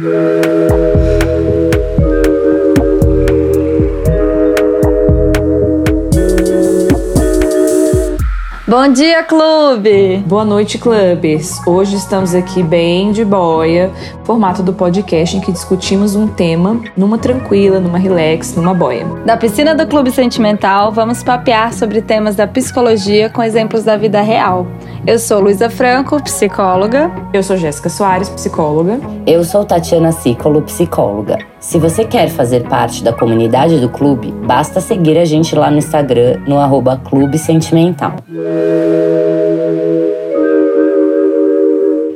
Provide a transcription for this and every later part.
Bom dia, clube! Boa noite, clubes! Hoje estamos aqui bem de boia, formato do podcast em que discutimos um tema numa tranquila, numa relax, numa boia. Da piscina do Clube Sentimental, vamos papear sobre temas da psicologia com exemplos da vida real. Eu sou Luísa Franco, psicóloga. Eu sou Jéssica Soares, psicóloga. Eu sou Tatiana Cicolo, psicóloga. Se você quer fazer parte da comunidade do clube, basta seguir a gente lá no Instagram, no arroba Clube Sentimental.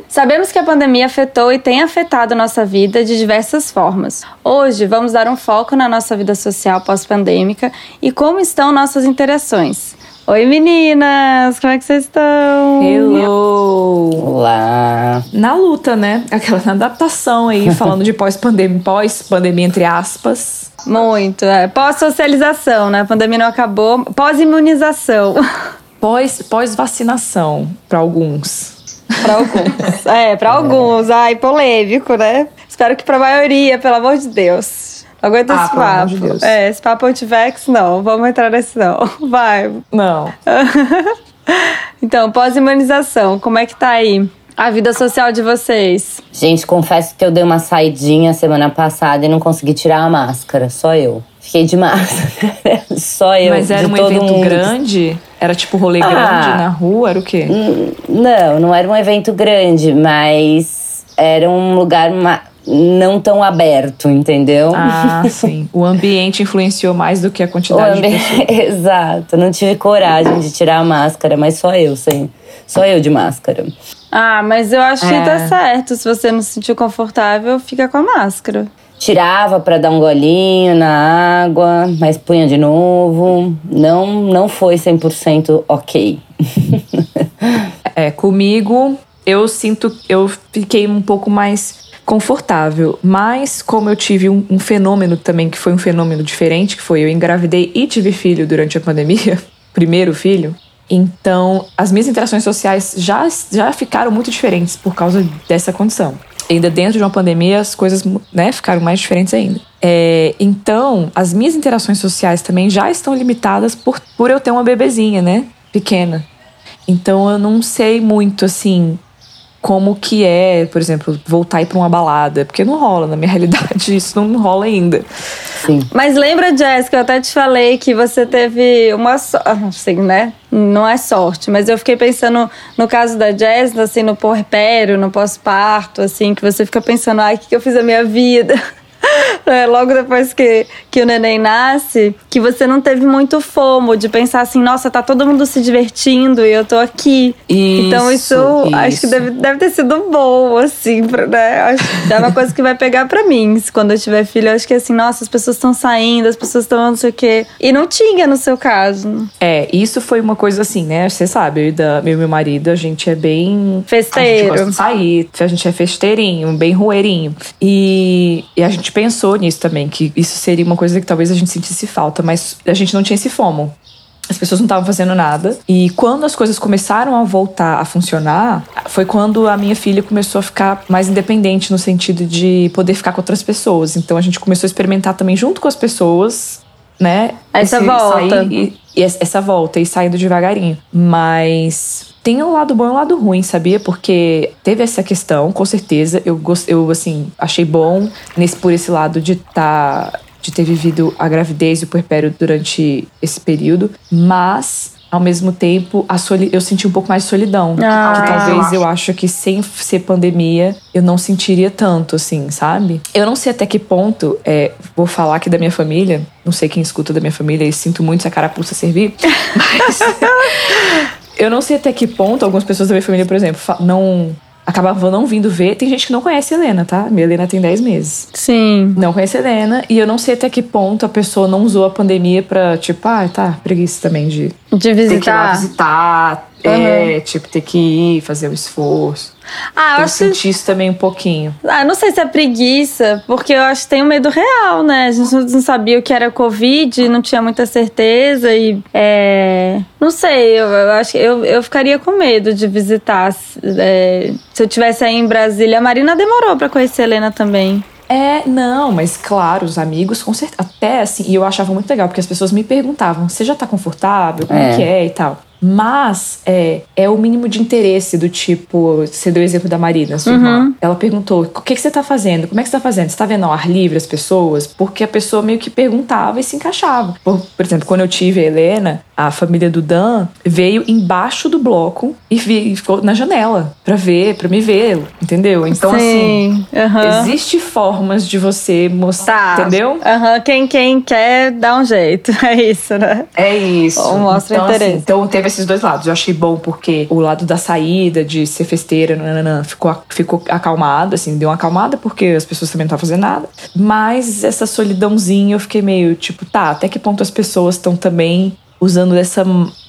Sabemos que a pandemia afetou e tem afetado nossa vida de diversas formas. Hoje vamos dar um foco na nossa vida social pós-pandêmica e como estão nossas interações. Oi meninas, como é que vocês estão? Hello! Olá! Na luta, né? Aquela na adaptação aí, falando de pós-pandemia, pós-pandemia entre aspas. Muito, é. Pós-socialização, né? A pandemia não acabou. Pós-imunização. Pós, pós-vacinação, para alguns. Para alguns. É, para alguns. Ai, polêmico, né? Espero que para a maioria, pelo amor de Deus. Aguenta Ah, esse pelo amor papo. de Deus. é, esse papo antivex, não. Vamos entrar nesse não. Vai. Não. Então, pós-imunização, como é que tá aí a vida social de vocês? Gente, confesso que eu dei uma saidinha semana passada e não consegui tirar a máscara, só eu. Fiquei de máscara. só eu. Mas era de um todo evento mundo. grande? Era tipo rolê Ah. grande na rua? Era o quê? Não, não era um evento grande, mas era um lugar não tão aberto, entendeu? Ah, sim. O ambiente influenciou mais do que a quantidade de ambi- pessoas. Exato, não tive coragem de tirar a máscara, mas só eu, sim. Só eu de máscara. Ah, mas eu acho que É. tá certo. Se você não se sentiu confortável, fica com a máscara. Tirava pra dar um golinho na água, mas punha de novo. Não, não foi 100% ok. É, comigo, eu sinto, eu fiquei um pouco mais confortável. Mas como eu tive um, um fenômeno também, que foi um fenômeno diferente, que foi eu engravidei e tive filho durante a pandemia, primeiro filho. Então, as minhas interações sociais já, já ficaram muito diferentes por causa dessa condição. Ainda dentro de uma pandemia, as coisas né, ficaram mais diferentes ainda. É, então, as minhas interações sociais também já estão limitadas por, por eu ter uma bebezinha, né? Pequena. Então eu não sei muito assim como que é, por exemplo, voltar e ir pra uma balada, porque não rola na minha realidade, isso não rola ainda. Sim. Mas lembra, Jéssica, eu até te falei que você teve uma sorte, assim, né? Não é sorte, mas eu fiquei pensando no caso da Jéssica, assim, no puerpério, no pós-parto, assim, que você fica pensando, ai, o que, que eu fiz da minha vida? É, Logo depois que, que o neném nasce, que você não teve muito fomo de pensar assim, nossa, tá todo mundo se divertindo e eu tô aqui. então isso, acho que isso. deve, deve ter sido bom, assim, pra, né? Acho que é uma coisa que vai pegar pra mim. Quando eu tiver filho, eu acho que assim, nossa, as pessoas estão saindo, as pessoas estão não sei o quê. E não tinha no seu caso. É, isso foi uma coisa assim, né? Você sabe, eu e da, eu e meu marido, a gente é bem. Festeiro. A gente gosta de sair, a gente é festeirinho, bem roeirinho. E, e a gente pensou nisso também, que isso seria uma coisa que talvez a gente sentisse falta, mas a gente não tinha esse fomo. As pessoas não estavam fazendo nada. E quando as coisas começaram a voltar a funcionar, foi quando a minha filha começou a ficar mais independente no sentido de poder ficar com outras pessoas. Então a gente começou a experimentar também junto com as pessoas, né? Essa volta. e, e essa volta e saindo devagarinho. Mas tem um lado bom e um lado ruim, sabia? Porque teve essa questão, com certeza. Eu, eu assim, achei bom nesse, por esse lado de estar. de ter vivido a gravidez e o puerpério durante esse período. Mas. Ao mesmo tempo, a soli eu senti um pouco mais de solidão. Ah. que talvez eu acho que sem ser pandemia, eu não sentiria tanto, assim, sabe? Eu não sei até que ponto, é, vou falar aqui da minha família, não sei quem escuta da minha família e sinto muito se a carapuça servir, mas eu não sei até que ponto algumas pessoas da minha família, por exemplo, não acabavam não vindo ver. Tem gente que não conhece a Helena, tá? Minha Helena tem 10 meses. Sim. Não conhece a Helena e eu não sei até que ponto a pessoa não usou a pandemia pra, tipo, ah, tá, preguiça também de De ter que ir lá visitar. visitar, é, tipo, ter que ir, fazer o esforço. Ah, eu, acho senti isso também um pouquinho. Ah, não sei se é preguiça, porque eu acho que tem um medo real, né? A gente não sabia o que era Covid, não tinha muita certeza e. É... Não sei, eu, eu acho que eu, eu ficaria com medo de visitar. É... se eu tivesse aí em Brasília. A Marina demorou para conhecer a Helena também. É, não, mas claro, os amigos, com certeza. Até assim, e eu achava muito legal, porque as pessoas me perguntavam: você já tá confortável? Como é. que é e tal? Mas é, é o mínimo de interesse do tipo. Você deu o exemplo da Marina, sua uhum. irmã. Ela perguntou: o que, que você tá fazendo? Como é que você tá fazendo? Você tá vendo ao ar livre as pessoas? Porque a pessoa meio que perguntava e se encaixava. Por, por exemplo, quando eu tive a Helena, a família do Dan veio embaixo do bloco e, vi, e ficou na janela pra ver, pra me ver, entendeu? Então, Sim. assim, uhum. existe formas de você mostrar, tá. entendeu? Uhum. Quem, quem quer, dá um jeito. É isso, né? É isso. Ou mostra então, interesse. Assim, então, teve esses dois lados. Eu achei bom porque o lado da saída, de ser festeira, nananã, ficou, ficou acalmado, assim, deu uma acalmada porque as pessoas também não estavam fazendo nada. Mas essa solidãozinha eu fiquei meio tipo, tá, até que ponto as pessoas estão também usando essa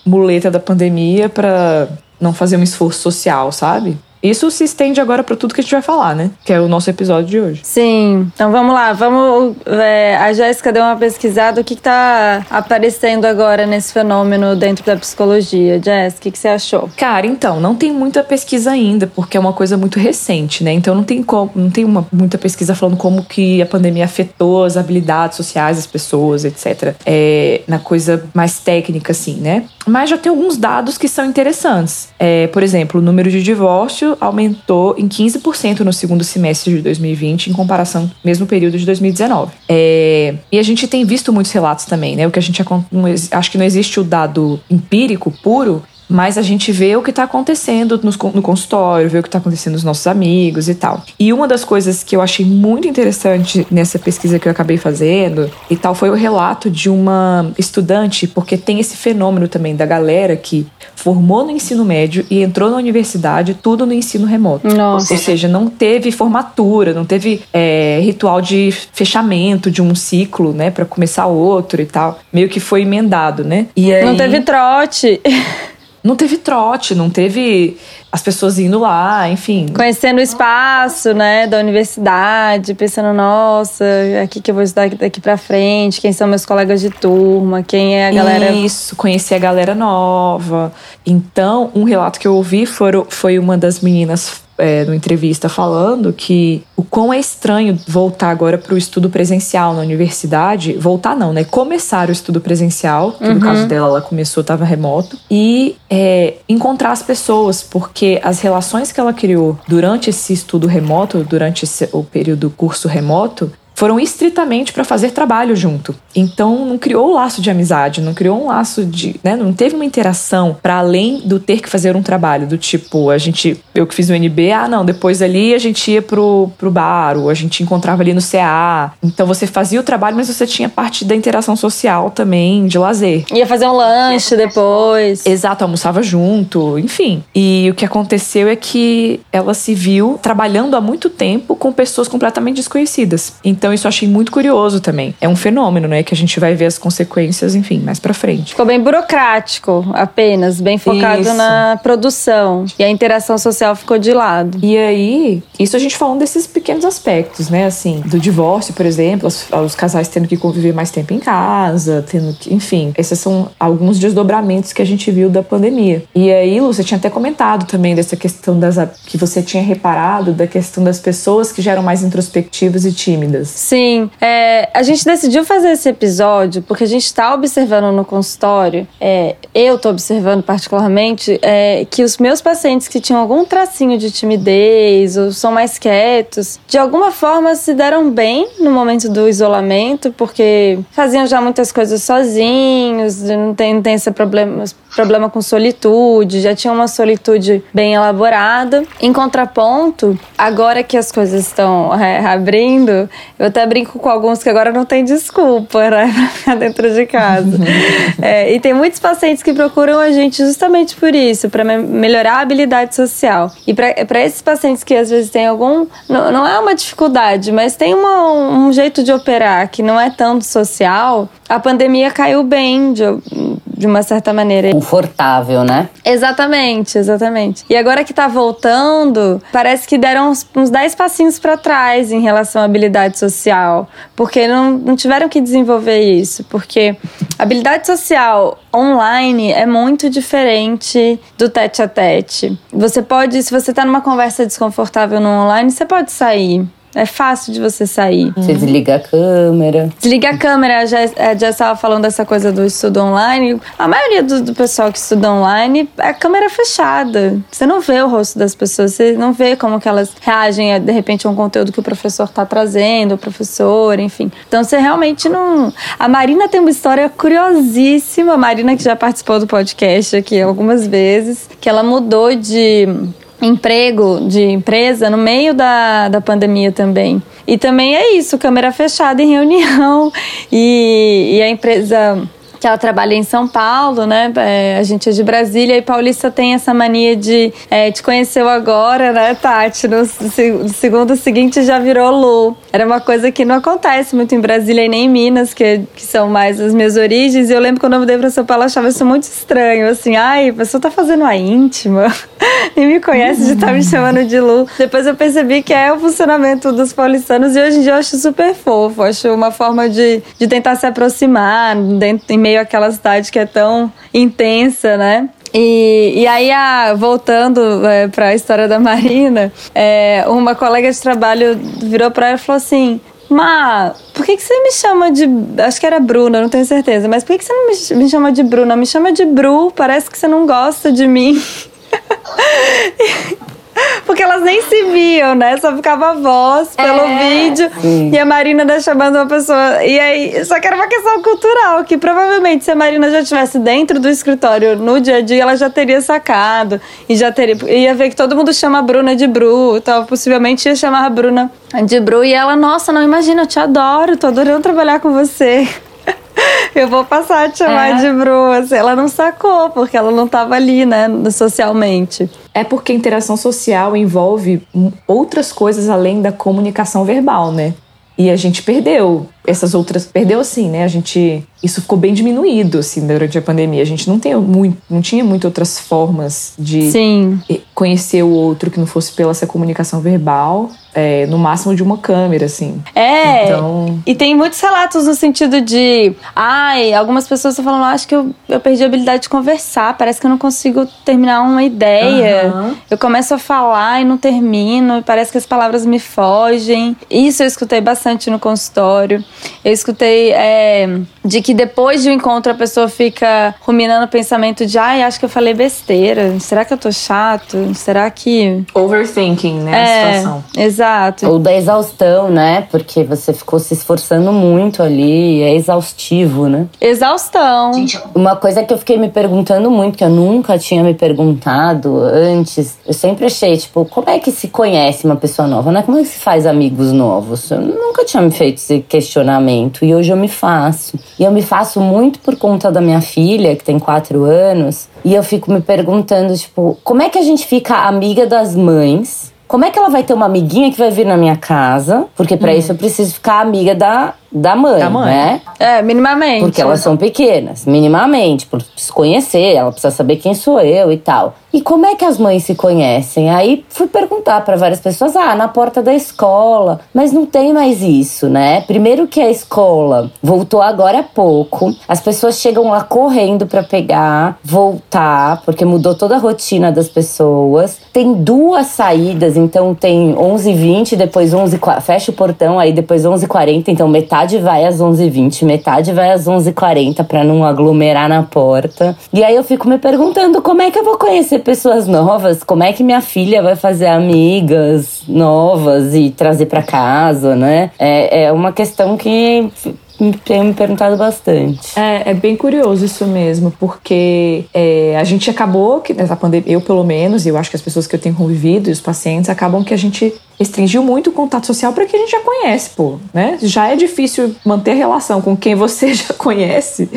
muleta da pandemia para não fazer um esforço social, sabe? Isso se estende agora para tudo que a gente vai falar, né? Que é o nosso episódio de hoje. Sim. Então vamos lá, vamos. É, a Jéssica deu uma pesquisada. O que, está aparecendo agora nesse fenômeno dentro da psicologia? Jéssica, o que, que você achou? Cara, então, não tem muita pesquisa ainda, porque é uma coisa muito recente, né? Então não tem como, não tem uma, muita pesquisa falando como que a pandemia afetou as habilidades sociais das pessoas, etc. É, na coisa mais técnica, assim, né? Mas já tem alguns dados que são interessantes. É, por exemplo, o número de aumentou em 15% no segundo semestre de 2020, em comparação ao mesmo período de 2019. É, e a gente tem visto muitos relatos também, né? O que a gente acho que não existe o dado empírico puro, mas a gente vê o que está acontecendo no consultório, vê o que está acontecendo nos nossos amigos e tal. E uma das coisas que eu achei muito interessante nessa pesquisa que eu acabei fazendo e tal foi o relato de uma estudante, porque tem esse fenômeno também da galera que formou no ensino médio e entrou na universidade, tudo no ensino remoto. Nossa. Ou seja, não teve formatura, não teve é, ritual de fechamento de um ciclo, né, para começar outro e tal. Meio que foi emendado, né? E aí... Não teve trote. não teve trote, não teve as pessoas indo lá, enfim. Conhecendo o espaço, né, da universidade, pensando, nossa, aqui que eu vou estudar daqui pra frente, quem são meus colegas de turma, quem é a galera. Isso, conhecer a galera nova. Então, um relato que eu ouvi foi, foi uma das meninas é, numa entrevista falando que o quão é estranho voltar agora para o estudo presencial na universidade. Voltar não, né? Começar o estudo presencial, que uhum. no caso dela ela começou, estava remoto, e é, encontrar as pessoas, porque as relações que ela criou durante esse estudo remoto, durante esse, o período curso remoto, foram estritamente para fazer trabalho junto. Então não criou um laço de amizade, não criou um laço de, né, não teve uma interação para além do ter que fazer um trabalho do tipo, a gente, eu que fiz o NB, ah, não, depois ali a gente ia pro, pro bar, ou a gente encontrava ali no CA. Então você fazia o trabalho, mas você tinha parte da interação social também, de lazer. Ia fazer um lanche depois. Exato, almoçava junto, enfim. E o que aconteceu é que ela se viu trabalhando há muito tempo com pessoas completamente desconhecidas. Então então isso eu achei muito curioso também. É um fenômeno, né? Que a gente vai ver as consequências, enfim, mais pra frente. Ficou bem burocrático apenas, bem focado isso. na produção. E a interação social ficou de lado. E aí, isso a gente falando desses pequenos aspectos, né? Assim, do divórcio, por exemplo, os, os casais tendo que conviver mais tempo em casa, tendo que, enfim, esses são alguns desdobramentos que a gente viu da pandemia. E aí, Lu, você tinha até comentado também dessa questão das que você tinha reparado da questão das pessoas que já eram mais introspectivas e tímidas. Sim. É, a gente decidiu fazer esse episódio porque a gente está observando no consultório, é, eu estou observando particularmente, é, que os meus pacientes que tinham algum tracinho de timidez ou são mais quietos, de alguma forma se deram bem no momento do isolamento, porque faziam já muitas coisas sozinhos, não tem, não tem esse problema, problema com solitude, já tinha uma solitude bem elaborada. Em contraponto, agora que as coisas estão é, abrindo, eu até brinco com alguns que agora não tem desculpa, né, pra ficar dentro de casa. é, e tem muitos pacientes que procuram a gente justamente por isso, para me melhorar a habilidade social. E para esses pacientes que às vezes têm algum. Não, não é uma dificuldade, mas tem uma, um jeito de operar que não é tanto social, a pandemia caiu bem de, de uma certa maneira. Confortável, né? Exatamente, exatamente. E agora que tá voltando, parece que deram uns, uns 10 passinhos para trás em relação à habilidade social. Porque não, não tiveram que desenvolver isso. Porque habilidade social online é muito diferente do tete a tete. Você pode, se você tá numa conversa desconfortável no online, você pode sair. É fácil de você sair. Você desliga a câmera. Desliga a câmera. Já, já estava falando dessa coisa do estudo online. A maioria do, do, pessoal que estuda online, a câmera é fechada. Você não vê o rosto das pessoas, você não vê como que elas reagem a, de repente, a um conteúdo que o professor está trazendo, o professor, enfim. Então você realmente não. A Marina tem uma história curiosíssima. A Marina, que já participou do podcast aqui algumas vezes, que ela mudou de emprego de empresa no meio da, da pandemia também. E também é isso, câmera fechada em reunião. E, e a empresa que ela trabalha em São Paulo, né? É, a gente é de Brasília e Paulista tem essa mania de é, te conheceu agora, né, Tati? No, no, segundo seguinte já virou Lu. Era uma coisa que não acontece muito em Brasília e nem em Minas, que, que são mais as minhas origens. E eu lembro quando eu mudei para São Paulo, eu achava isso muito estranho. Assim, ai, a pessoa tá fazendo a íntima. Nem me conhece de estar tá me chamando de Lu. Depois eu percebi que é o funcionamento dos paulistanos e hoje em dia eu acho super fofo. Acho uma forma de, de tentar se aproximar dentro, em meio meio cidade que é tão intensa, né? E, e aí, a, voltando é, para a história da Marina, é, uma colega de trabalho virou para ela e falou assim: Ma, por que, que você me chama de. Acho que era Bruna, não tenho certeza, mas por que, que você não me, me chama de Bruna? Me chama de Bru, parece que você não gosta de mim. Porque elas nem se viam, né? Só ficava a voz pelo é, vídeo sim. e a Marina né, chamando uma pessoa. E aí, só que era uma questão cultural, que provavelmente se a Marina já estivesse dentro do escritório no dia a dia, ela já teria sacado e já teria. ia ver que todo mundo chama a Bruna de Bru, então possivelmente ia chamar a Bruna de Bru. E ela, nossa, não imagina, eu te adoro, tô adorando trabalhar com você. Eu vou passar a te chamar é. de Bru. Assim, ela não sacou, porque ela não estava ali, né, socialmente. É porque a interação social envolve outras coisas além da comunicação verbal, né? E a gente perdeu essas outras. Perdeu assim, né? A gente. Isso ficou bem diminuído, assim, durante a pandemia. A gente não, tem muito, não tinha muitas outras formas de Sim. conhecer o outro que não fosse pela essa comunicação verbal é, no máximo de uma câmera, assim. É. Então... E tem muitos relatos no sentido de. Ai, algumas pessoas estão falando, ah, acho que eu, eu perdi a habilidade de conversar, parece que eu não consigo terminar uma ideia. Uhum. Eu começo a falar e não termino, parece que as palavras me fogem. Isso eu escutei bastante no consultório. Eu escutei é, de que depois de um encontro a pessoa fica ruminando o pensamento de, ai, acho que eu falei besteira. Será que eu tô chato? Será que. Overthinking, né? É, a situação. Exato. Ou da exaustão, né? Porque você ficou se esforçando muito ali, é exaustivo, né? Exaustão. Uma coisa que eu fiquei me perguntando muito, que eu nunca tinha me perguntado antes, eu sempre achei, tipo, como é que se conhece uma pessoa nova, né? Como é que se faz amigos novos? Eu nunca tinha me feito esse questionamento e hoje eu me faço. E eu me faço muito por conta da minha filha, que tem quatro anos, e eu fico me perguntando, tipo, como é que a gente fica amiga das mães como é que ela vai ter uma amiguinha que vai vir na minha casa? Porque para hum. isso eu preciso ficar amiga da da mãe, da mãe, né? É, minimamente. Porque elas são pequenas, minimamente, por se conhecer, ela precisa saber quem sou eu e tal. E como é que as mães se conhecem? Aí fui perguntar para várias pessoas: ah, na porta da escola. Mas não tem mais isso, né? Primeiro que a escola voltou agora há pouco, as pessoas chegam lá correndo para pegar, voltar, porque mudou toda a rotina das pessoas. Tem duas saídas, então tem 11h20, depois 11 fecha o portão, aí depois 11h40, então metade metade vai às 11h20, metade vai às 11h40 para não aglomerar na porta. E aí eu fico me perguntando como é que eu vou conhecer pessoas novas, como é que minha filha vai fazer amigas novas e trazer para casa, né? É, é uma questão que tenho me perguntado bastante. É, é bem curioso isso mesmo, porque é, a gente acabou, que nessa pandemia, eu pelo menos, e eu acho que as pessoas que eu tenho convivido e os pacientes, acabam que a gente restringiu muito o contato social para quem a gente já conhece, pô, né? Já é difícil manter relação com quem você já conhece,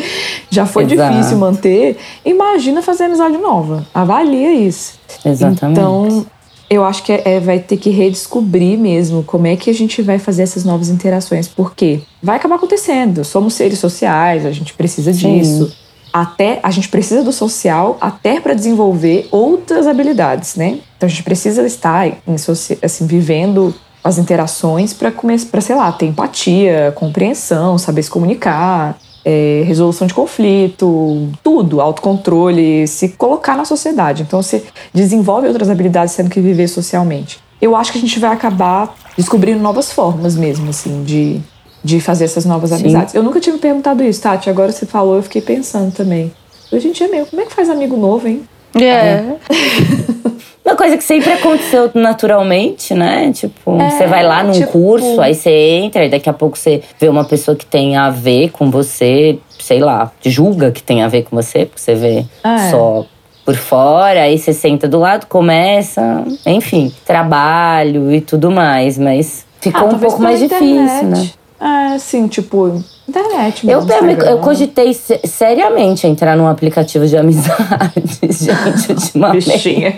já foi Exato. difícil manter. Imagina fazer amizade nova. Avalia isso. Exatamente. Então, Eu acho que é, é, vai ter que redescobrir mesmo como é que a gente vai fazer essas novas interações, porque vai acabar acontecendo. Somos seres sociais, a gente precisa Sim. disso. Até a gente precisa do social até para desenvolver outras habilidades, né? Então a gente precisa estar em, assim vivendo as interações para para sei lá ter empatia, compreensão, saber se comunicar, é, resolução de conflito, tudo, autocontrole, se colocar na sociedade. Então você desenvolve outras habilidades tendo que viver socialmente. Eu acho que a gente vai acabar descobrindo novas formas mesmo, assim, de, de fazer essas novas Sim. amizades. Eu nunca tinha me perguntado isso, Tati. Agora você falou, eu fiquei pensando também. Hoje em dia, meu, como é que faz amigo novo, hein? É. é. Uma coisa que sempre aconteceu naturalmente, né? Tipo, é, você vai lá num tipo... curso, aí você entra, e daqui a pouco você vê uma pessoa que tem a ver com você, sei lá, julga que tem a ver com você, porque você vê é. só por fora, aí você senta do lado, começa, enfim, trabalho e tudo mais, mas ficou ah, um pouco mais internet. difícil, né? É, assim, tipo, internet mesmo. Eu, eu cogitei seriamente entrar num aplicativo de amizades, gente, ultimamente. Bichinha.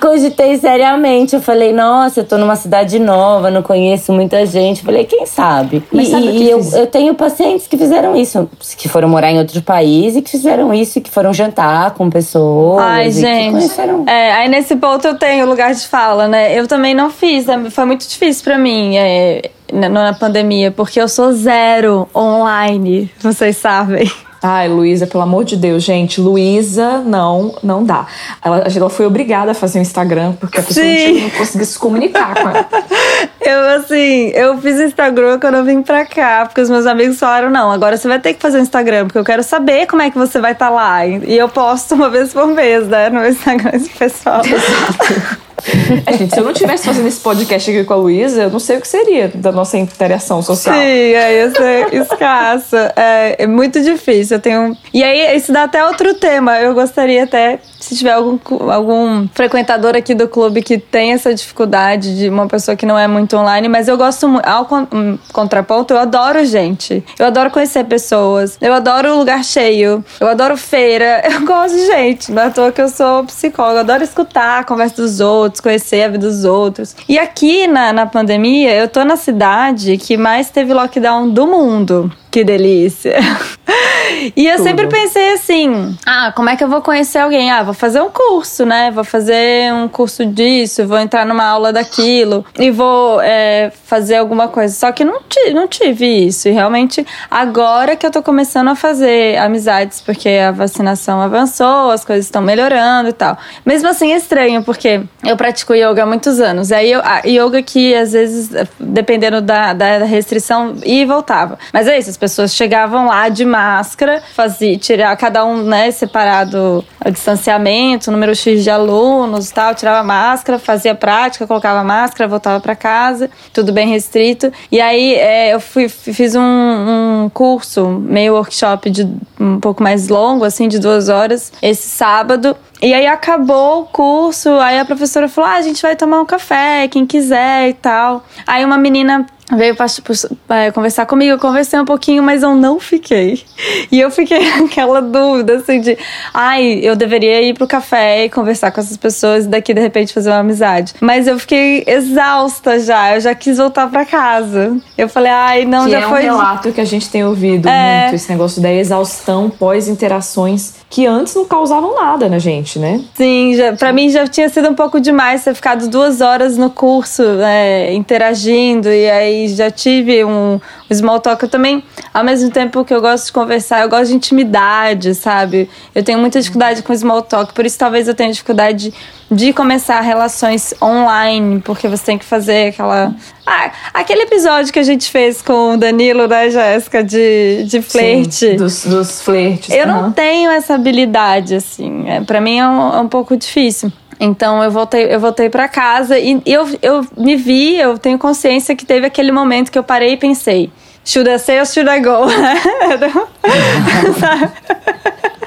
Cogitei seriamente. Eu falei, nossa, eu tô numa cidade nova, não conheço muita gente. Falei, quem sabe? Mas e, sabe e eu, eu tenho pacientes que fizeram isso, que foram morar em outro país e que fizeram isso, e que foram jantar com pessoas. Ai, gente. É, aí nesse ponto eu tenho lugar de fala, né? Eu também não fiz, né? foi muito difícil para mim. É, na pandemia, porque eu sou zero online, vocês sabem. Ai, Luísa, pelo amor de Deus, gente, Luísa não, não dá. Ela, ela foi obrigada a fazer um Instagram porque a pessoa Sim. não conseguia se comunicar com ela. Eu, assim, eu fiz Instagram quando eu vim pra cá, porque os meus amigos falaram: não, agora você vai ter que fazer um Instagram, porque eu quero saber como é que você vai estar tá lá. E eu posto uma vez por mês, né, no Instagram pessoal. Exato. É, gente, se eu não tivesse fazendo esse podcast aqui com a Luísa, eu não sei o que seria da nossa interação social. Sim, é, ia ser escassa. É, é muito difícil. Eu tenho. E aí, isso dá até outro tema. Eu gostaria até, se tiver algum, algum frequentador aqui do clube que tem essa dificuldade de uma pessoa que não é muito online, mas eu gosto muito. Ao contraponto, eu adoro gente. Eu adoro conhecer pessoas. Eu adoro lugar cheio. Eu adoro feira. Eu gosto de gente. Não é à toa que eu sou psicóloga. Eu adoro escutar a conversa dos outros outros, conhecer a vida dos outros. E aqui na, na pandemia, eu tô na cidade que mais teve lockdown do mundo. Que delícia. e eu Tudo. sempre pensei assim: ah, como é que eu vou conhecer alguém? Ah, vou fazer um curso, né? Vou fazer um curso disso, vou entrar numa aula daquilo e vou é, fazer alguma coisa. Só que não, não tive isso. E realmente, agora que eu tô começando a fazer amizades, porque a vacinação avançou, as coisas estão melhorando e tal. Mesmo assim, é estranho, porque eu pratico yoga há muitos anos. E aí, eu, a yoga que às vezes, dependendo da, da restrição, ia e voltava. Mas é isso, pessoas chegavam lá de máscara, fazia, tirar cada um, né, separado o distanciamento, número X de alunos tal, tirava máscara, fazia prática, colocava máscara, voltava para casa, tudo bem restrito. E aí é, eu fui, fiz um, um curso, meio workshop de um pouco mais longo, assim, de duas horas, esse sábado. E aí acabou o curso, aí a professora falou: ah, a gente vai tomar um café, quem quiser e tal. Aí uma menina veio para tipo, é, conversar comigo, eu conversei um pouquinho, mas eu não fiquei. E eu fiquei aquela dúvida, assim, de ai, eu deveria ir pro café e conversar com essas pessoas e daqui de repente fazer uma amizade. Mas eu fiquei exausta já, eu já quis voltar para casa. Eu falei, ai, não, que já é foi. É um relato que a gente tem ouvido é... muito, esse negócio da exaustão pós-interações que antes não causavam nada na gente, né? Sim, já, pra mim já tinha sido um pouco demais ter ficado duas horas no curso, né, interagindo, e aí já tive um, um small talk. Eu também, ao mesmo tempo que eu gosto de conversar, eu gosto de intimidade, sabe? Eu tenho muita dificuldade com small talk, por isso talvez eu tenha dificuldade de começar relações online, porque você tem que fazer aquela. Ah, aquele episódio que a gente fez com o Danilo, né, Jéssica, de, de flerte. Sim, dos, dos flertes. Eu uhum. não tenho essa habilidade, assim. É, para mim é um, é um pouco difícil. Então eu voltei, eu voltei para casa e eu, eu me vi, eu tenho consciência que teve aquele momento que eu parei e pensei, should I say or should I go?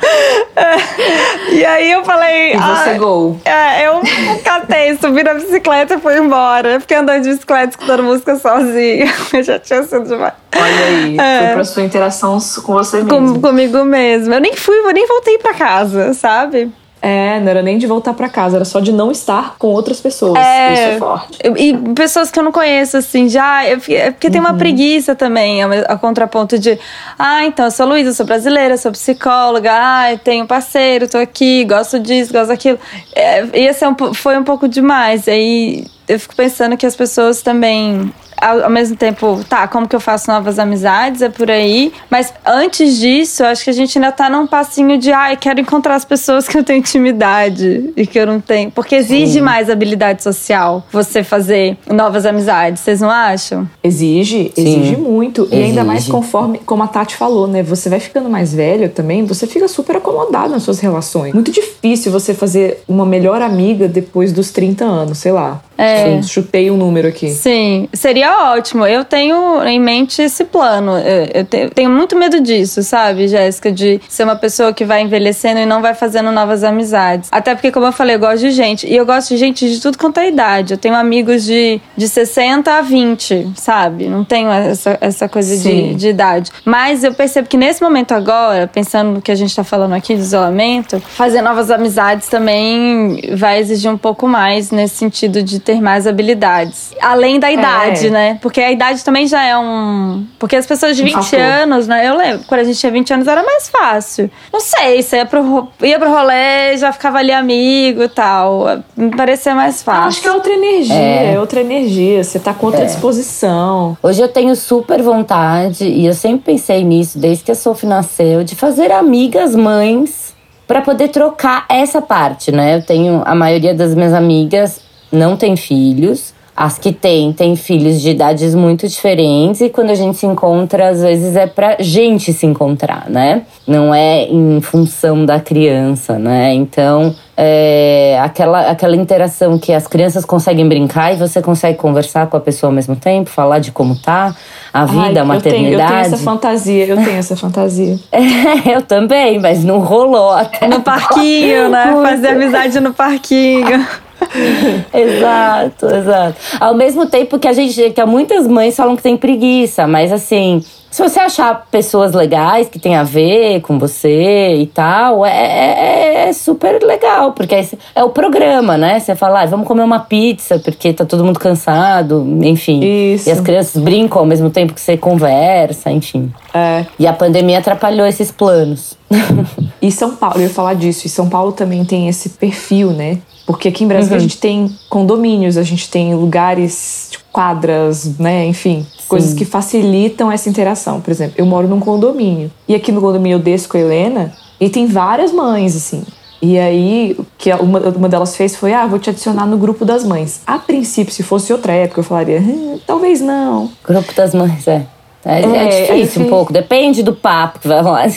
e aí eu falei. E você ah, gol. É, eu catei, subi na bicicleta e fui embora. Fiquei andando de bicicleta escutando música sozinha. Eu já tinha sido demais. Olha aí, é. foi pra sua interação com você mesmo. Com, comigo mesmo. Eu nem fui, eu nem voltei pra casa, sabe? É, não era nem de voltar para casa, era só de não estar com outras pessoas. É, Isso é forte. E pessoas que eu não conheço, assim, já. Eu, é porque tem uma preguiça também, a, a, contraponto de. Ah, então, eu sou Luísa, sou brasileira, sou psicóloga, ah, tenho parceiro, tô aqui, gosto disso, gosto daquilo. É, ia ser um, foi um pouco demais. Aí eu fico pensando que as pessoas também ao, ao, mesmo tempo, tá, como que eu faço novas amizades? É por aí. Mas antes disso, acho que a gente ainda tá num passinho de, ai, ah, quero encontrar as pessoas que eu tenho intimidade e que eu não tenho. Porque exige Sim. mais habilidade social você fazer novas amizades, vocês não acham? Exige, exige Sim. muito. Exige. E ainda mais conforme, como a Tati falou, né? Você vai ficando mais velho também, você fica super acomodado nas suas relações. Muito difícil você fazer uma melhor amiga depois dos 30 anos, sei lá. É. Chutei um número aqui. Sim, seria ótimo. Eu tenho em mente esse plano. Eu, tenho muito medo disso, sabe, Jéssica? De ser uma pessoa que vai envelhecendo e não vai fazendo novas amizades. Até porque, como eu falei, eu gosto de gente. E eu gosto de gente de tudo quanto é idade. Eu tenho amigos de, de 60 a 20, sabe? Não tenho essa, essa coisa de, de idade. Mas eu percebo que nesse momento agora, pensando no que a gente tá falando aqui de isolamento, fazer novas amizades também vai exigir um pouco mais nesse sentido de ter ter mais habilidades. Além da idade, é. né? Porque a idade também já é um. Porque as pessoas de 20 anos, né? Eu lembro, quando a gente tinha 20 anos era mais fácil. Não sei, você ia pro, ia pro rolê, já ficava ali amigo e tal. Me parecia mais fácil. Acho que é outra energia, é, é outra energia. Você tá com outra é. disposição. Hoje eu tenho super vontade, e eu sempre pensei nisso, desde que a Sophie nasceu, de fazer amigas mães para poder trocar essa parte, né? Eu tenho a maioria das minhas amigas não tem filhos. As que têm, têm filhos de idades muito diferentes e quando a gente se encontra, às vezes é pra gente se encontrar, né? Não é em função da criança, né? Então, é aquela, aquela interação que as crianças conseguem brincar e você consegue conversar com a pessoa ao mesmo tempo, falar de como tá a vida, Ai, a maternidade. Eu tenho, eu tenho essa fantasia, eu tenho essa fantasia. é, eu também, mas não rolou. Até no parquinho, né? Fazer amizade no parquinho. exato, exato. Ao mesmo tempo que a gente, que muitas mães falam que tem preguiça, mas assim, se você achar pessoas legais que tem a ver com você e tal, é, é, é super legal, porque é, é, o programa, né? Você fala, ah, vamos comer uma pizza porque tá todo mundo cansado, enfim. Isso. E as crianças brincam ao mesmo tempo que você conversa, enfim. É. E a pandemia atrapalhou esses planos. e São Paulo, eu ia falar disso, e São Paulo também tem esse perfil, né? Porque aqui em Brasília uhum. a gente tem condomínios, a gente tem lugares, tipo, quadras, né? Enfim, Sim. coisas que facilitam essa interação. Por exemplo, eu moro num condomínio. E aqui no condomínio eu desço com a Helena e tem várias mães, assim. E aí, o que uma, uma delas fez foi: ah, vou te adicionar no grupo das mães. A princípio, se fosse outra época, eu falaria: hm, talvez não. Grupo das mães, é. É, é, é difícil um pouco, depende do papo que vai rolar.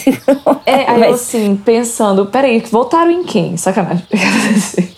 É, aí Mas... eu assim, pensando, peraí, voltaram em quem? Sacanagem.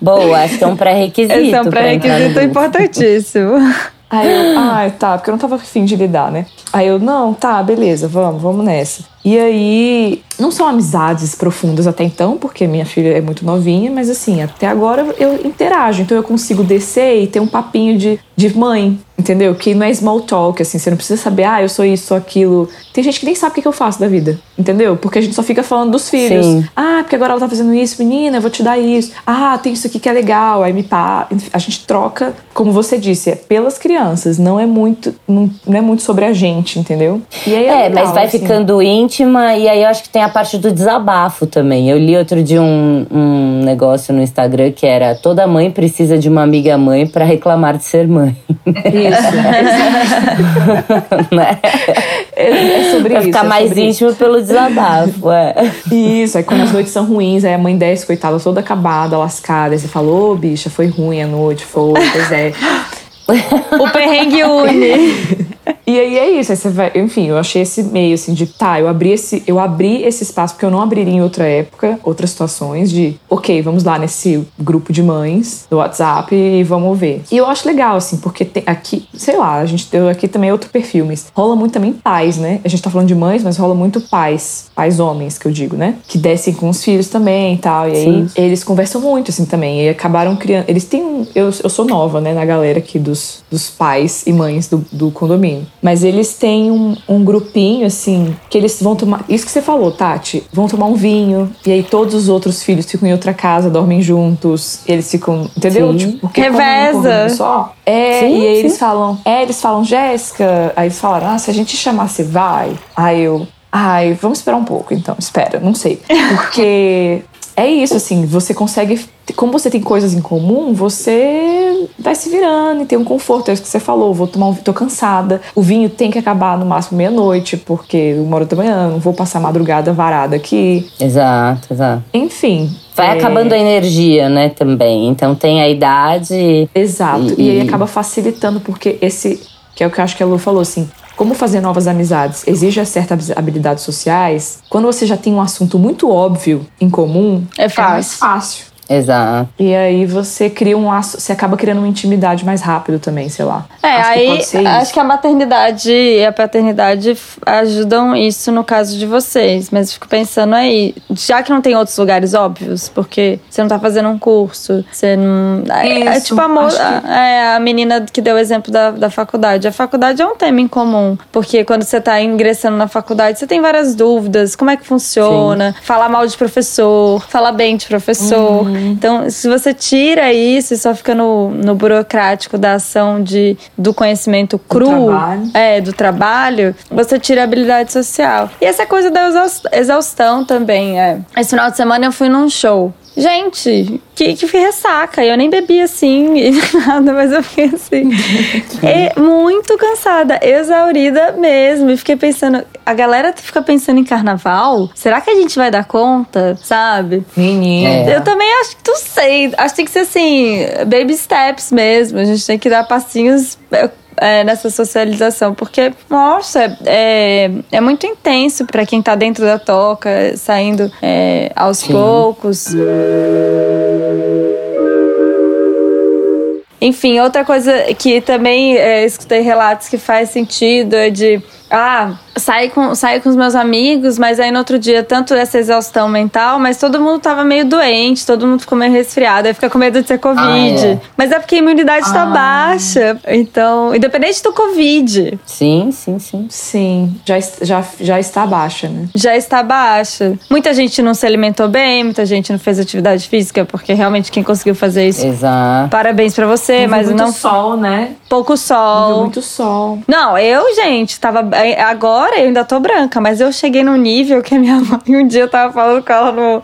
Boa, acho que é um pré-requisito. Esse é um pré-requisito importantíssimo. Aí eu, ah, tá, porque eu não tava afim de lidar, né? Aí eu, não, tá, beleza, vamos, vamos nessa. E aí, não são amizades profundas até então, porque minha filha é muito novinha, mas assim, até agora eu interajo. Então eu consigo descer e ter um papinho de, de mãe, entendeu? Que não é small talk, assim, você não precisa saber, ah, eu sou isso, sou aquilo. Tem gente que nem sabe o que eu faço da vida, entendeu? Porque a gente só fica falando dos filhos. Sim. Ah, porque agora ela tá fazendo isso, menina, eu vou te dar isso. Ah, tem isso aqui que é legal. Aí me pá. A gente troca, como você disse, é pelas crianças, não é muito, não, não é muito sobre a gente, entendeu? E aí é, é legal, mas vai assim. ficando íntima e aí eu acho que tem a parte do desabafo também. Eu li outro dia um, um negócio no Instagram que era toda mãe precisa de uma amiga mãe para reclamar de ser mãe. Isso. né? é, é sobre pra isso. ficar é mais íntimo isso. pelo desabafo, é. Isso, aí quando as noites são ruins, aí a mãe desce, coitada, toda acabada, lascada. Aí você falou, oh, bicha, foi ruim a noite, foi, pois é. o perrengue une. E aí é isso, aí você vai, enfim, eu achei esse meio assim de, tá, eu abri esse, eu abri esse espaço porque eu não abriria em outra época, outras situações de, OK, vamos lá nesse grupo de mães do WhatsApp e vamos ver. E eu acho legal assim, porque tem aqui, sei lá, a gente deu aqui também outro perfil, mas rola muito também pais, né? A gente tá falando de mães, mas rola muito pais, pais homens que eu digo, né? Que descem com os filhos também e tal, e aí Sim. eles conversam muito assim também, e acabaram criando, eles têm um, eu, eu sou nova, né, na galera aqui dos, dos pais e mães do, do condomínio. Mas eles têm um, um grupinho, assim, que eles vão tomar. Isso que você falou, Tati. Vão tomar um vinho. E aí todos os outros filhos ficam em outra casa, dormem juntos. eles ficam. Entendeu? Sim. Tipo, porque Reveza. só. É, Sim, e aí eles falam. É, eles falam, Jéssica. Aí eles falaram, ah, se a gente chamar, você vai? Aí eu. Ai, vamos esperar um pouco, então. Espera, não sei. Porque. É isso, assim, você consegue. Como você tem coisas em comum, você vai se virando e tem um conforto. É isso que você falou. Vou tomar um tô cansada. O vinho tem que acabar no máximo meia-noite, porque uma hora da manhã, não vou passar madrugada varada aqui. Exato, exato. Enfim. Vai é, acabando a energia, né, também. Então tem a idade. Exato. E- E, aí acaba facilitando, porque esse. Que é o que eu acho que a Lu falou, assim. Como fazer novas amizades exige certas habilidades sociais, quando você já tem um assunto muito óbvio em comum, É mais fácil. Exato. E aí você cria um laço, você acaba criando uma intimidade mais rápido também, sei lá. É, Acho que aí pode ser acho isso. que a maternidade e a paternidade ajudam isso no caso de vocês. Mas eu fico pensando aí, já que não tem outros lugares óbvios, porque você não tá fazendo um curso, você não. É, é Isso, tipo a, mo- acho que- é, a menina que deu o exemplo da, da faculdade. A faculdade é um tema em comum, porque quando você tá ingressando na faculdade, você tem várias dúvidas: como é que funciona, falar mal de professor, falar bem de professor. Uhum. Então, se você tira isso e só fica no, no burocrático da ação de, do conhecimento cru, trabalho. é, do trabalho, você tira a habilidade social. E essa coisa da exaus- exaustão também, é. Esse final de semana eu fui num show. Gente, que, que ressaca. Eu nem bebi assim e nada, mas eu fiquei assim. é muito cansada, exaurida mesmo. E fiquei pensando, a galera fica pensando em carnaval. Será que a gente vai dar conta? Sabe? Menina. É. Eu também acho que não sei. Acho que tem que ser assim, baby steps mesmo. A gente tem que dar passinhos é, nessa socialização, porque, nossa, é, é muito intenso pra quem tá dentro da toca, saindo é, aos poucos. Enfim, outra coisa que também é, escutei relatos que faz sentido é de. Ah, saí com, saí com os meus amigos, mas aí no outro dia, tanto essa exaustão mental, mas todo mundo tava meio doente, todo mundo ficou meio resfriado, aí fica com medo de ser Covid. Ah, é. Mas é porque a imunidade tá Ah. baixa. Então, independente do Covid, Sim, sim, sim. Sim, já, já, já está baixa, né? já está baixa. Muita gente não se alimentou bem, muita gente não fez atividade física, porque realmente quem conseguiu fazer isso. Exato. Parabéns pra você, Não mas muito não sol, né? pouco sol. muito sol. Não, eu, gente, tava. Agora eu ainda tô branca, mas eu cheguei num nível que a minha mãe um dia eu tava falando com ela no,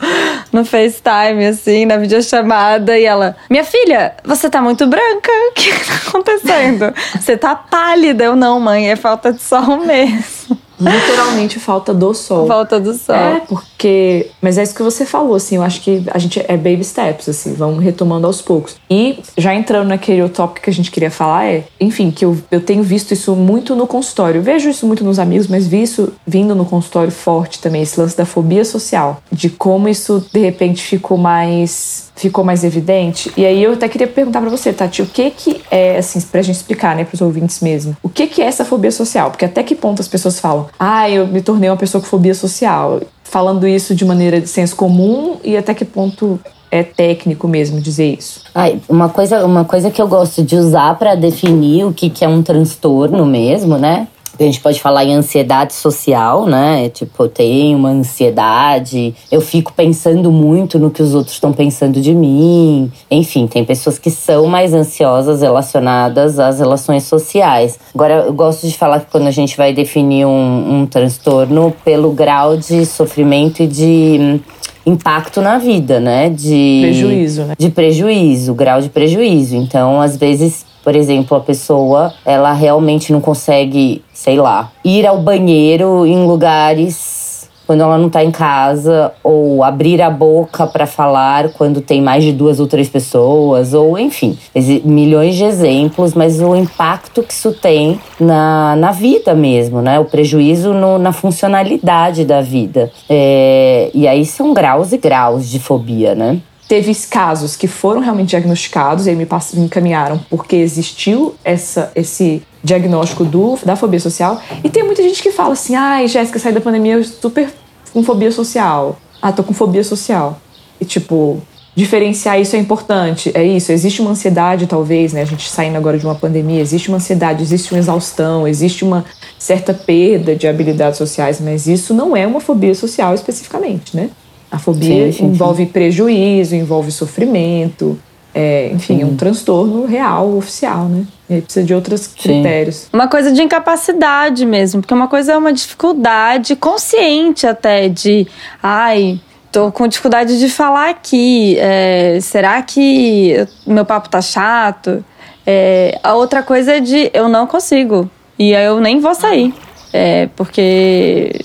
no FaceTime, assim, na videochamada, e ela, minha filha, você tá muito branca. O que que tá acontecendo? Você tá pálida. Eu não, mãe, é falta de sol mesmo. Literalmente falta do sol. Falta do sol. É, porque. Mas é isso que você falou, assim. Eu acho que a gente é baby steps, assim, vamos retomando aos poucos. E já entrando naquele tópico que a gente queria falar, é. Enfim, que eu, eu tenho visto isso muito no consultório. Eu vejo isso muito nos amigos, mas vi isso vindo no consultório forte também, esse lance da fobia social. De como isso, de repente, ficou mais. Ficou mais evidente. E aí eu até queria perguntar pra você, Tati, o que que é, assim, pra gente explicar, né, pros ouvintes mesmo. O que que é essa fobia social? Porque até que ponto as pessoas falam, ah, eu me tornei uma pessoa com fobia social falando isso de maneira de senso comum e até que ponto é técnico mesmo dizer isso. Ai, uma coisa, uma coisa que eu gosto de usar para definir o que, que é um transtorno mesmo, né? A gente pode falar em ansiedade social, né? Tipo, eu tenho uma ansiedade, eu fico pensando muito no que os outros estão pensando de mim. Enfim, tem pessoas que são mais ansiosas relacionadas às relações sociais. Agora, eu gosto de falar que quando a gente vai definir um, um transtorno pelo grau de sofrimento e de hum, impacto na vida, né? De Prejuízo, né? de prejuízo, grau de prejuízo. Então, às vezes, por exemplo, a pessoa, ela realmente não consegue, sei lá, ir ao banheiro em lugares quando ela não tá em casa, ou abrir a boca para falar quando tem mais de duas ou três pessoas, ou enfim, milhões de exemplos, mas o impacto que isso tem na, na vida mesmo, né? O prejuízo no- na funcionalidade da vida. É, e aí são graus e graus de fobia, né? Teve casos que foram realmente diagnosticados e aí me, me encaminharam porque existiu essa, esse diagnóstico do, da fobia social. E tem muita gente que fala assim: ai, Jéssica, saí da pandemia super com fobia social. Ah, tô com fobia social. E tipo, diferenciar isso é importante. É isso, existe uma ansiedade, talvez, né? A gente saindo agora de uma pandemia, existe uma ansiedade, existe uma exaustão, existe uma certa perda de habilidades sociais, mas isso não é uma fobia social especificamente, né? A fobia sim, sim, envolve sim. prejuízo, envolve sofrimento, é, enfim, é um transtorno real, oficial, né? Ele precisa de outros critérios. Uma coisa de incapacidade mesmo, porque uma coisa é uma dificuldade consciente até de, ai, tô com dificuldade de falar aqui. É, será que meu papo tá chato? É, a outra coisa é de eu não consigo. E aí eu nem vou sair. É, porque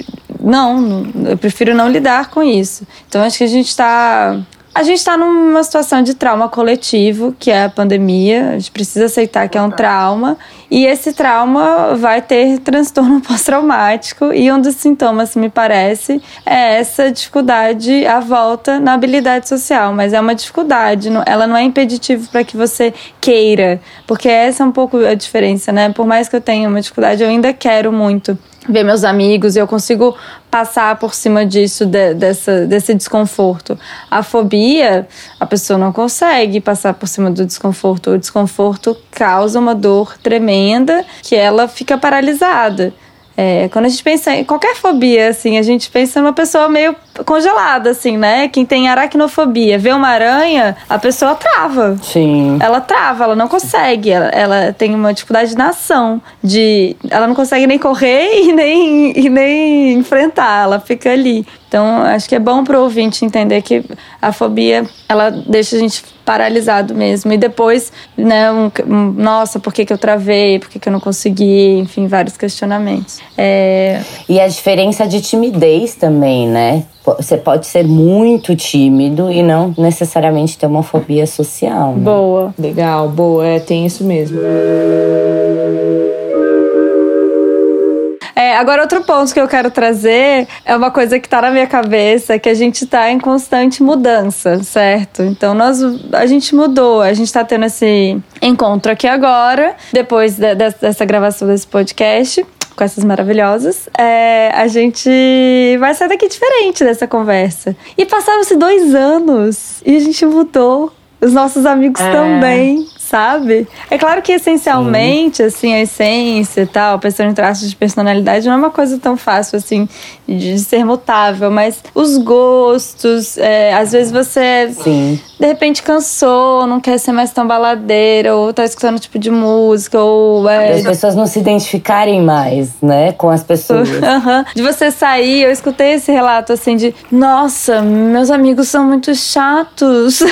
não, eu prefiro não lidar com isso. Então acho que a gente está a gente está numa situação de trauma coletivo, que é a pandemia. A gente precisa aceitar que é um trauma. E esse trauma vai ter transtorno pós-traumático. E um dos sintomas, me parece, é essa dificuldade à volta na habilidade social. Mas é uma dificuldade, ela não é impeditivo para que você queira. Porque essa é um pouco a diferença, né? Por mais que eu tenha uma dificuldade, eu ainda quero muito ver meus amigos e eu consigo passar por cima disso, de, dessa, desse desconforto. A fobia, a pessoa não consegue passar por cima do desconforto. O desconforto causa uma dor tremenda que ela fica paralisada. É, quando a gente pensa em qualquer fobia, assim, a gente pensa numa pessoa meio congelada, assim, né? Quem tem aracnofobia, vê uma aranha, a pessoa trava. Sim. Ela trava, ela não consegue. Ela, ela tem uma dificuldade na ação. De, ela não consegue nem correr e nem, e nem enfrentar. Ela fica ali. Então, acho que é bom para o ouvinte entender que a fobia, ela deixa a gente paralisado mesmo. E depois, né, um, um, nossa, por que, que eu travei? Por que, que eu não consegui? Enfim, vários questionamentos. É... E a diferença de timidez também, né? Você pode ser muito tímido e não necessariamente ter uma fobia social. Né? Boa. Legal, boa. É, tem isso mesmo. É, agora, outro ponto que eu quero trazer é uma coisa que tá na minha cabeça, que a gente tá em constante mudança, certo? Então, nós, a gente mudou, a gente tá tendo esse encontro aqui agora, depois de, de, dessa gravação desse podcast com essas maravilhosas, é, a gente vai sair daqui diferente dessa conversa. E passaram-se dois anos e a gente mudou. Os nossos amigos é. também sabe? É claro que essencialmente, Sim. assim, a essência e tal, pensando em traços de personalidade, não é uma coisa tão fácil, assim, de ser mutável, mas os gostos, é, às vezes você, Sim. de repente, cansou, não quer ser mais tão baladeira, ou tá escutando um tipo de música, ou... É... As pessoas não se identificarem mais, né, com as pessoas. uhum. De você sair, eu escutei esse relato, assim, de, nossa, meus amigos são muito chatos.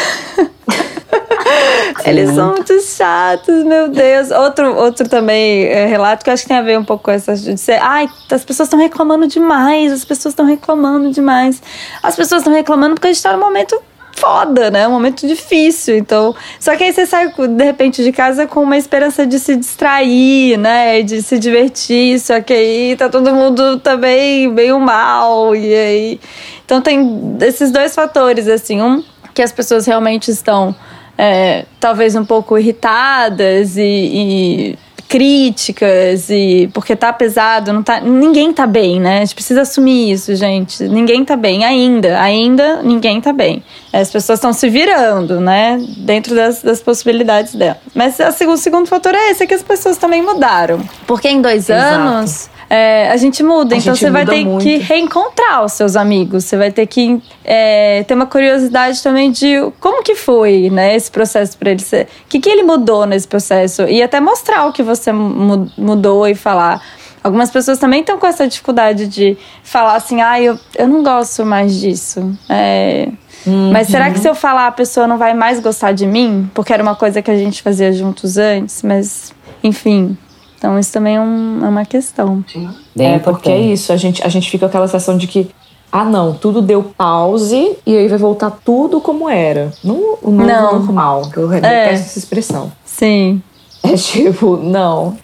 Eles são muito chatos, meu Deus. Outro, outro também é, relato que eu acho que tem a ver um pouco com essa de ser, ai, as pessoas estão reclamando demais, as pessoas estão reclamando demais. As pessoas estão reclamando porque a gente está num momento foda, né? Um momento difícil. Então, só que aí você sai de repente de casa com uma esperança de se distrair, né? De se divertir. Só que aí tá todo mundo também meio mal e aí, então tem esses dois fatores assim, um que as pessoas realmente estão é, talvez um pouco irritadas e, e, críticas e porque tá pesado, não tá, ninguém tá bem, né? A gente precisa assumir isso, gente. Ninguém tá bem ainda, ainda ninguém tá bem. As pessoas estão se virando, né? Dentro das, das possibilidades dela. Mas o segundo fator é esse, é que as pessoas também mudaram. Porque em dois Exato. anos é, a gente muda. A então gente você vai ter muito. que reencontrar os seus amigos. Você vai ter que é, ter uma curiosidade também de como que foi, né, esse processo para ele ser. O que, que ele mudou nesse processo? E até mostrar o que você mudou e falar. Algumas pessoas também estão com essa dificuldade de falar assim, ah, eu, eu não gosto mais disso. É, uhum. Mas será que se eu falar a pessoa não vai mais gostar de mim? Porque era uma coisa que a gente fazia juntos antes, mas enfim. Então isso também é, um, é uma questão. Sim. Bem é, porque é isso, a gente, a gente fica com aquela sensação de que ah, não, tudo deu pause e aí vai voltar tudo como era. No, o novo não. normal, que eu é. detesto essa expressão. Sim. É tipo, não.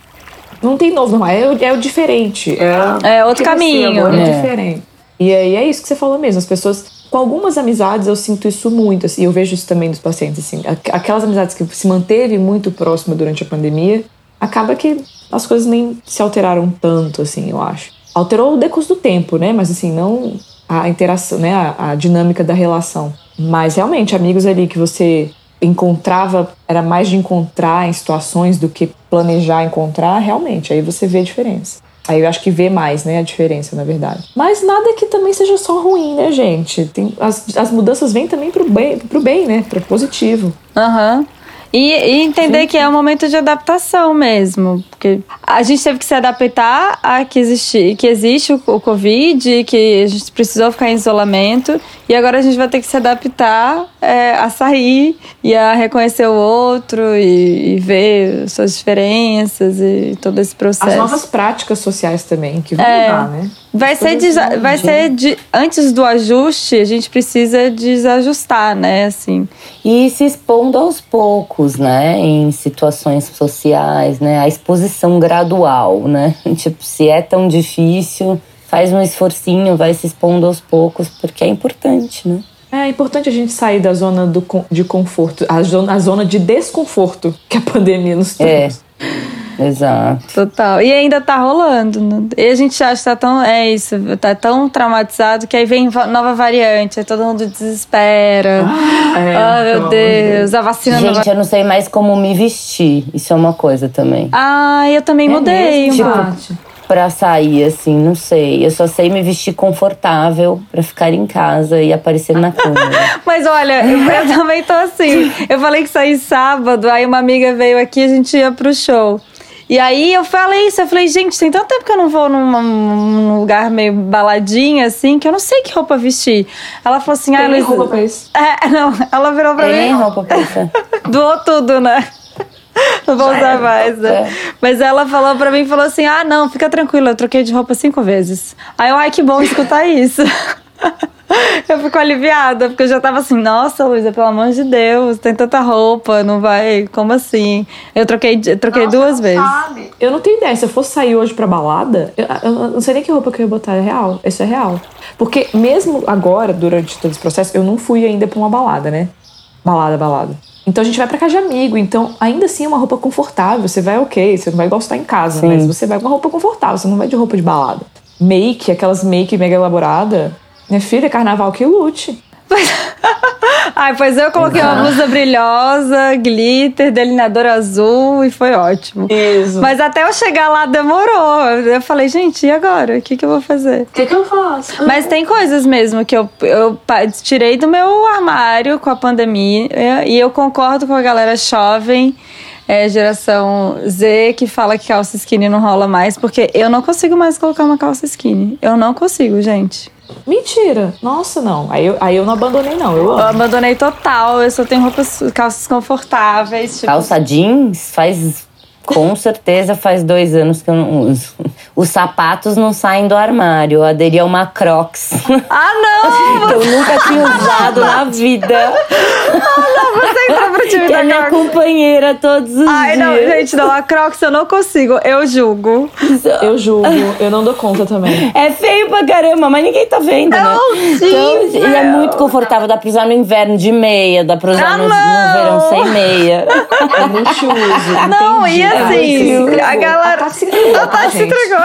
Não tem novo normal, é, é o diferente. É, é outro caminho. Agora é. é diferente. E aí é isso que você falou mesmo. As pessoas. Com algumas amizades eu sinto isso muito, assim, eu vejo isso também dos pacientes, assim. Aquelas amizades que se manteve muito próxima durante a pandemia, acaba que as coisas nem se alteraram tanto, assim, eu acho. Alterou o decurso do tempo, né? Mas assim, não a interação, né, a, a dinâmica da relação. Mas realmente, amigos ali que você encontrava, era mais de encontrar em situações do que planejar encontrar, realmente, aí você vê a diferença. Aí eu acho que vê mais, né, a diferença, na verdade. Mas nada que também seja só ruim, né, gente? Tem, as, as mudanças vêm também pro bem, pro bem, né? Pro positivo. Aham. Uhum. E, e, entender Sim. que é um momento de adaptação mesmo. Porque a gente teve que se adaptar a que existe, que existe o, o Covid, que a gente precisou ficar em isolamento. E agora a gente vai ter que se adaptar é, a sair e a reconhecer o outro e, e, ver suas diferenças e todo esse processo. As novas práticas sociais também, que vão é, mudar, né? Vai ser, vai ser de, antes do ajuste, a gente precisa desajustar, né? Assim. E se expondo aos poucos, né? Em situações sociais, né? A exposição gradual, né? Tipo, se é tão difícil, faz um esforcinho, vai se expondo aos poucos, porque é importante, né? É importante a gente sair da zona do, de conforto, a zona, a zona de desconforto que a pandemia nos é. trouxe. É. Exato. Total. E ainda tá rolando. Né? E a gente acha que tá tão. É isso, tá tão traumatizado que aí vem nova variante, aí todo mundo desespera. Ah, é, oh, meu Deus, a vacina Gente, nova... eu não sei mais como me vestir. Isso é uma coisa também. Ah, eu também é mudei, mesmo, tipo, pra sair, assim, não sei. Eu só sei me vestir confortável para ficar em casa e aparecer na câmera. Mas olha, eu, eu, também tô assim. Eu falei que saí sábado, aí uma amiga veio aqui e a gente ia pro show. E aí eu falei isso, eu falei, gente, tem tanto tempo que eu não vou num, num lugar meio baladinha, assim, que eu não sei que roupa vestir. Ela falou assim, ah, Luísa. roupa pra isso? É, não, ela virou pra tem mim. Tem roupa pra isso. Doou tudo, né? Não vou usar mais, né? É. Mas ela falou pra mim, falou assim, ah, não, fica tranquila, eu troquei de roupa cinco vezes. Aí eu, ai, que bom escutar isso. Eu fico aliviada, porque eu já tava assim, nossa, Luísa, pelo amor de Deus, tem tanta roupa, não vai. Como assim? Eu troquei, troquei nossa, duas vezes. Sabe. Eu não tenho ideia. Se eu fosse sair hoje pra balada, eu, eu, não sei nem que roupa que eu ia botar. É real. Isso é real. Porque mesmo agora, durante todo esse processo, eu não fui ainda pra uma balada, né? Balada, balada. Então a gente vai pra casa de amigo. Então, ainda assim, é uma roupa confortável. Você vai ok, você não vai gostar em casa, Sim. mas você vai com uma roupa confortável, você não vai de roupa de balada. Make, aquelas make mega elaborada minha filha, carnaval que lute. Ai, pois eu coloquei uma blusa brilhosa, glitter, delineador azul e foi ótimo. Isso. Mas até eu chegar lá demorou. Eu falei, gente, e agora? O que, que eu vou fazer? O que, que eu faço? Mas tem coisas mesmo que eu, eu tirei do meu armário com a pandemia e eu concordo com a galera jovem. É, geração Z que fala que calça skinny não rola mais, porque eu não consigo mais colocar uma calça skinny. Eu não consigo, gente. Mentira! Nossa, não. Aí eu, aí eu não abandonei, não. Eu, eu abandonei total. Eu só tenho roupas, calças confortáveis. Tipo... Calça jeans faz com certeza faz dois anos que eu não uso. Os sapatos não saem do armário. Eu aderi a uma Crocs. Ah, não! eu nunca tinha usado na vida. Ah, não, você entrou pro time que da é minha companheira todos os Ai, dias. Ai, não, gente, não. A Crocs eu não consigo. Eu julgo. Eu julgo. Eu não dou conta também. É feio pra caramba, mas ninguém tá vendo, né? Então, e é muito confortável. Dá pra usar no inverno de meia, dá pra usar ah, no, no, verão sem meia. É multiuso. Não, Entendi. e assim, a galera. A Tati se entregou. A Tati se entregou.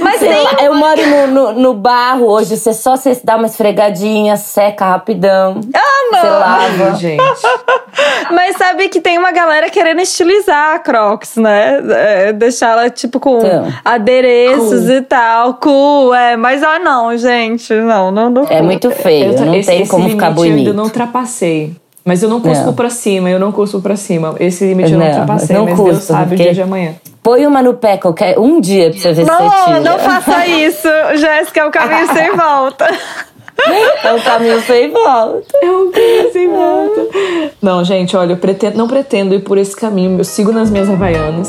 Mas Sei tem. Eu moro no, no, no, barro hoje, você só você dá uma esfregadinha, seca rapidão. Ah, não! Você lava. Ai, gente. Mas sabe que tem uma galera querendo estilizar a Crocs, né? É, deixar ela, tipo, com então, adereços cool. e tal. Cool, é. Mas, ah, não, gente. Não, não, não. É muito feio, eu, não esse, tem esse como ficar bonito. Eu ainda não ultrapassei. Mas eu não cuspo pra cima, eu não cuspo pra cima. Esse limite eu não, não ultrapassei, não mas cuspo, Deus sabe o dia de amanhã. Põe uma no pé qualquer um dia pra você ver não, se você tira. Não, faça isso, Jéssica, é o caminho sem volta. É o caminho sem volta. É o caminho sem volta. Não, gente, olha, eu pretendo, não pretendo ir por esse caminho. Eu sigo nas minhas havaianas.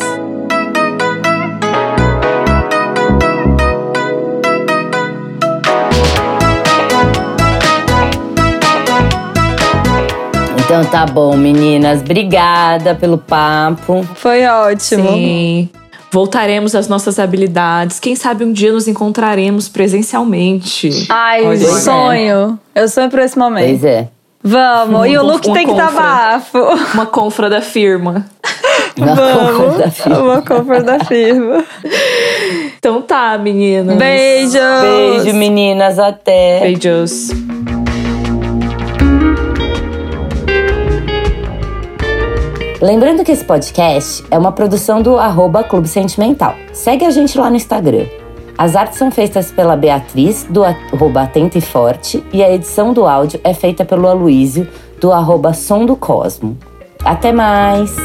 Então tá bom, meninas. Obrigada pelo papo. Foi ótimo. Sim. Voltaremos às nossas habilidades. Quem sabe um dia nos encontraremos presencialmente. Ai, Olha, sonho. É. Eu sonho por esse momento. Pois é. Vamos. Uma, e o look tem que estar tá bafo. Uma confra da firma. Na Vamos. da firma. Uma compra da firma. Então tá, meninas. Beijos. Beijo, meninas. Até. Beijos. Lembrando que esse podcast é uma produção do arroba Clube Sentimental. Segue a gente lá no Instagram. As artes são feitas pela Beatriz, do arroba Atento e Forte, e a edição do áudio é feita pelo Aloísio, do arroba Som do Cosmo. Até mais!